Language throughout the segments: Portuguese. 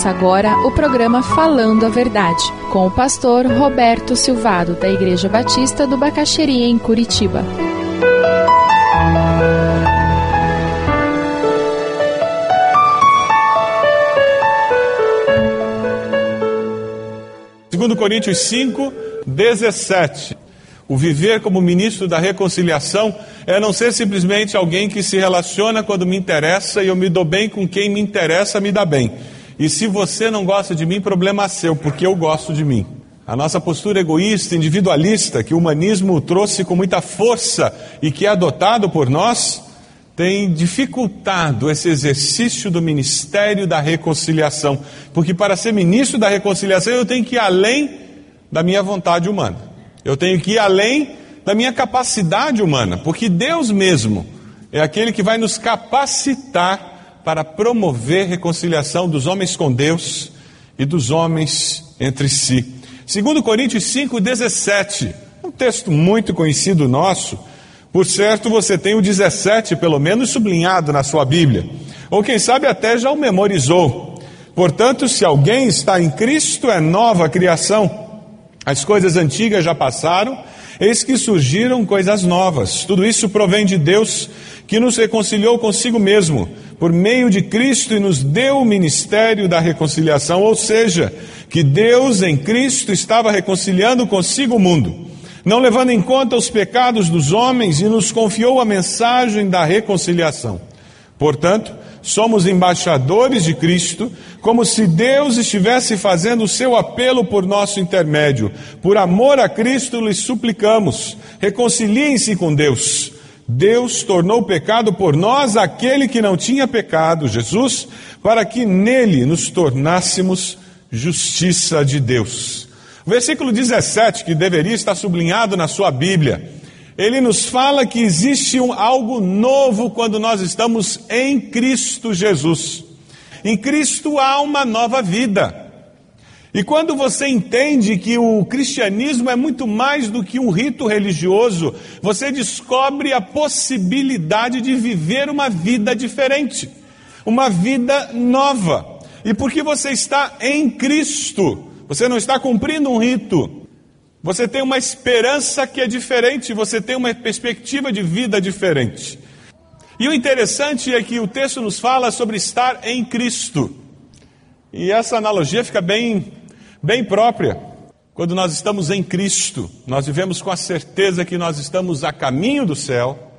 Começa agora o programa Falando a Verdade, com o pastor Roberto Silvado, da Igreja Batista do Bacaxeria, em Curitiba. Segundo Coríntios 5, 17. O viver como ministro da reconciliação é não ser simplesmente alguém que se relaciona quando me interessa e eu me dou bem com quem me interessa, me dá bem. E se você não gosta de mim, problema seu, porque eu gosto de mim. A nossa postura egoísta, individualista, que o humanismo trouxe com muita força e que é adotado por nós, tem dificultado esse exercício do ministério da reconciliação. Porque para ser ministro da reconciliação eu tenho que ir além da minha vontade humana. Eu tenho que ir além da minha capacidade humana, porque Deus mesmo é aquele que vai nos capacitar para promover reconciliação dos homens com Deus e dos homens entre si. Segundo Coríntios 5:17, um texto muito conhecido nosso. Por certo, você tem o 17 pelo menos sublinhado na sua Bíblia, ou quem sabe até já o memorizou. Portanto, se alguém está em Cristo, é nova criação. As coisas antigas já passaram, eis que surgiram coisas novas. Tudo isso provém de Deus, que nos reconciliou consigo mesmo, por meio de Cristo e nos deu o ministério da reconciliação, ou seja, que Deus em Cristo estava reconciliando consigo o mundo, não levando em conta os pecados dos homens e nos confiou a mensagem da reconciliação. Portanto, somos embaixadores de Cristo, como se Deus estivesse fazendo o seu apelo por nosso intermédio. Por amor a Cristo, lhes suplicamos: reconciliem-se com Deus. Deus tornou pecado por nós aquele que não tinha pecado, Jesus, para que nele nos tornássemos justiça de Deus. O versículo 17, que deveria estar sublinhado na sua Bíblia, ele nos fala que existe um, algo novo quando nós estamos em Cristo Jesus. Em Cristo há uma nova vida. E quando você entende que o cristianismo é muito mais do que um rito religioso, você descobre a possibilidade de viver uma vida diferente, uma vida nova. E porque você está em Cristo, você não está cumprindo um rito, você tem uma esperança que é diferente, você tem uma perspectiva de vida diferente. E o interessante é que o texto nos fala sobre estar em Cristo. E essa analogia fica bem, bem própria. Quando nós estamos em Cristo, nós vivemos com a certeza que nós estamos a caminho do céu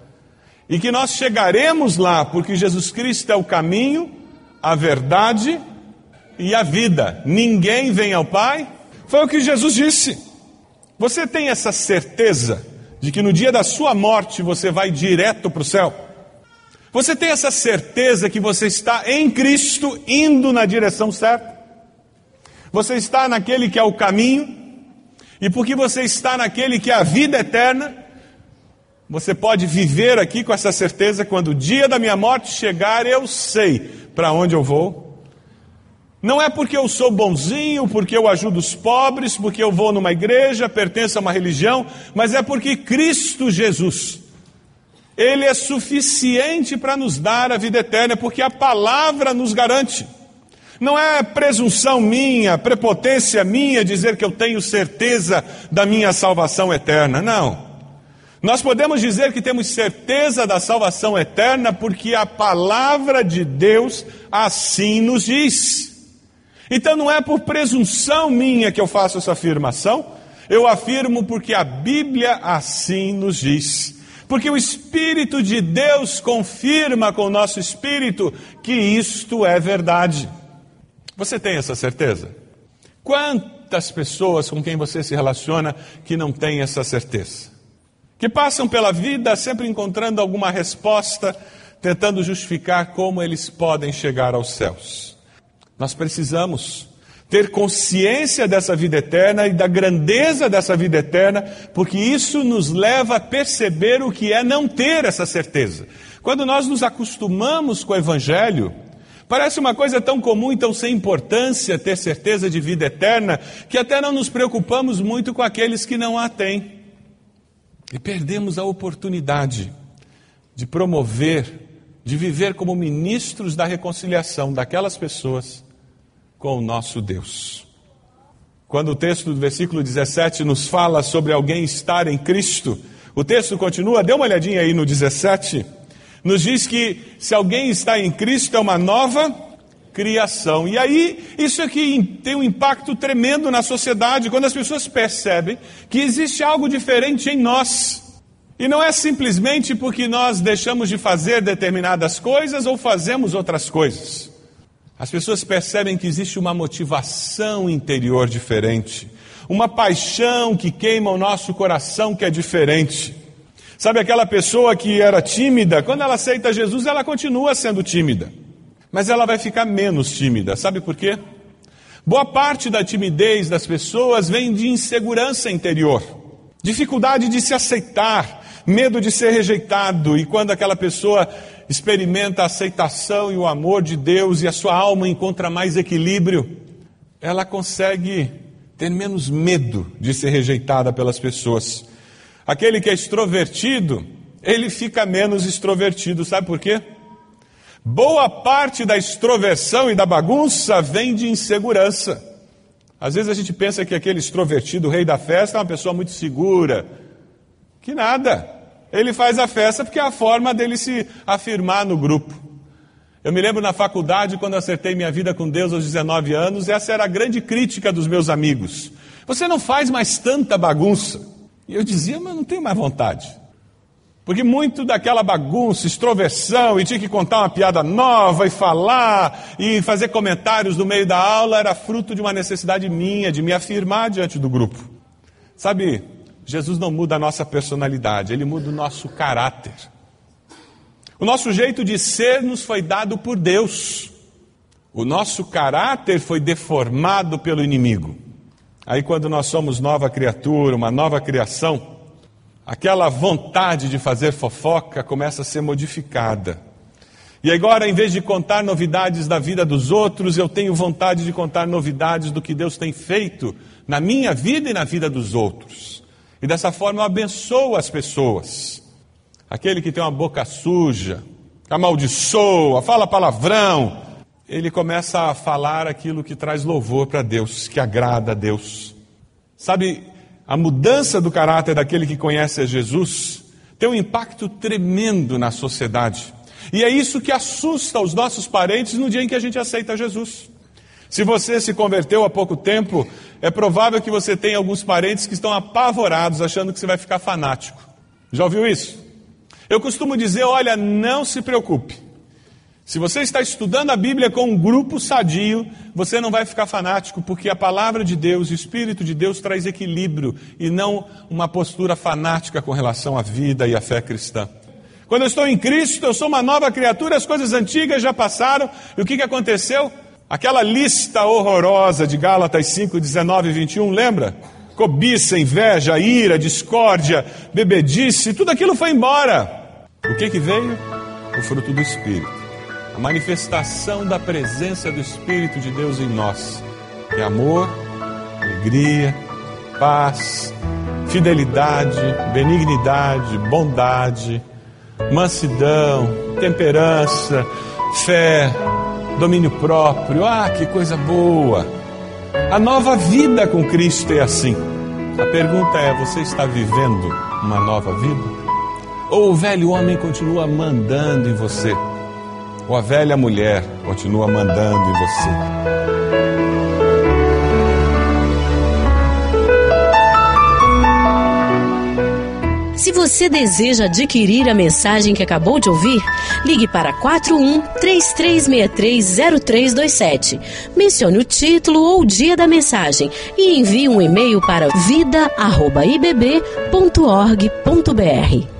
e que nós chegaremos lá, porque Jesus Cristo é o caminho, a verdade e a vida. Ninguém vem ao Pai. Foi o que Jesus disse. Você tem essa certeza de que no dia da sua morte você vai direto para o céu? Você tem essa certeza que você está em Cristo indo na direção certa? Você está naquele que é o caminho, e porque você está naquele que é a vida eterna, você pode viver aqui com essa certeza: quando o dia da minha morte chegar, eu sei para onde eu vou, não é porque eu sou bonzinho, porque eu ajudo os pobres, porque eu vou numa igreja, pertenço a uma religião, mas é porque Cristo Jesus, Ele é suficiente para nos dar a vida eterna, porque a palavra nos garante. Não é presunção minha, prepotência minha dizer que eu tenho certeza da minha salvação eterna. Não. Nós podemos dizer que temos certeza da salvação eterna porque a palavra de Deus assim nos diz. Então não é por presunção minha que eu faço essa afirmação, eu afirmo porque a Bíblia assim nos diz. Porque o Espírito de Deus confirma com o nosso espírito que isto é verdade. Você tem essa certeza? Quantas pessoas com quem você se relaciona que não têm essa certeza? Que passam pela vida sempre encontrando alguma resposta, tentando justificar como eles podem chegar aos céus. Nós precisamos ter consciência dessa vida eterna e da grandeza dessa vida eterna, porque isso nos leva a perceber o que é não ter essa certeza. Quando nós nos acostumamos com o Evangelho, parece uma coisa tão comum e tão sem importância ter certeza de vida eterna, que até não nos preocupamos muito com aqueles que não a têm. E perdemos a oportunidade de promover, de viver como ministros da reconciliação daquelas pessoas com o nosso Deus. Quando o texto do versículo 17 nos fala sobre alguém estar em Cristo, o texto continua, dê uma olhadinha aí no 17, nos diz que se alguém está em Cristo é uma nova criação. E aí, isso aqui tem um impacto tremendo na sociedade, quando as pessoas percebem que existe algo diferente em nós. E não é simplesmente porque nós deixamos de fazer determinadas coisas ou fazemos outras coisas. As pessoas percebem que existe uma motivação interior diferente, uma paixão que queima o nosso coração que é diferente. Sabe aquela pessoa que era tímida, quando ela aceita Jesus, ela continua sendo tímida, mas ela vai ficar menos tímida. Sabe por quê? Boa parte da timidez das pessoas vem de insegurança interior, dificuldade de se aceitar, medo de ser rejeitado, e quando aquela pessoa experimenta a aceitação e o amor de Deus e a sua alma encontra mais equilíbrio, ela consegue ter menos medo de ser rejeitada pelas pessoas. Aquele que é extrovertido, ele fica menos extrovertido, sabe por quê? Boa parte da extroversão e da bagunça vem de insegurança. Às vezes a gente pensa que aquele extrovertido, o rei da festa, é uma pessoa muito segura. Que nada. Ele faz a festa porque é a forma dele se afirmar no grupo. Eu me lembro na faculdade, quando acertei minha vida com Deus aos 19 anos, essa era a grande crítica dos meus amigos. Você não faz mais tanta bagunça. E eu dizia, mas não tenho mais vontade. Porque muito daquela bagunça, extroversão, e tinha que contar uma piada nova e falar e fazer comentários no meio da aula era fruto de uma necessidade minha de me afirmar diante do grupo. Sabe, Jesus não muda a nossa personalidade, ele muda o nosso caráter. O nosso jeito de ser nos foi dado por Deus. O nosso caráter foi deformado pelo inimigo. Aí, quando nós somos nova criatura, uma nova criação, aquela vontade de fazer fofoca começa a ser modificada. E agora, em vez de contar novidades da vida dos outros, eu tenho vontade de contar novidades do que Deus tem feito na minha vida e na vida dos outros. E dessa forma eu abençoo as pessoas. Aquele que tem uma boca suja, amaldiçoa, fala palavrão, ele começa a falar aquilo que traz louvor para Deus, que agrada a Deus. Sabe, a mudança do caráter daquele que conhece a Jesus tem um impacto tremendo na sociedade. E é isso que assusta os nossos parentes no dia em que a gente aceita Jesus. Se você se converteu há pouco tempo, é provável que você tenha alguns parentes que estão apavorados, achando que você vai ficar fanático. Já ouviu isso? Eu costumo dizer: olha, não se preocupe. Se você está estudando a Bíblia com um grupo sadio, você não vai ficar fanático, porque a palavra de Deus, o Espírito de Deus traz equilíbrio e não uma postura fanática com relação à vida e à fé cristã. Quando eu estou em Cristo, eu sou uma nova criatura, as coisas antigas já passaram, e o que, que aconteceu? Aquela lista horrorosa de Gálatas 5, 19 e 21, lembra? Cobiça, inveja, ira, discórdia, bebedice, tudo aquilo foi embora. O que que veio? O fruto do Espírito. A manifestação da presença do Espírito de Deus em nós. É amor, alegria, paz, fidelidade, benignidade, bondade, mansidão, temperança, fé, domínio próprio. Ah, que coisa boa! A nova vida com Cristo é assim. A pergunta é: você está vivendo uma nova vida? Ou o velho homem continua mandando em você? Ou a velha mulher continua mandando em você? Se você deseja adquirir a mensagem que acabou de ouvir, ligue para 41 33630327. Mencione o título ou o dia da mensagem e envie um e-mail para vida@ibb.org.br.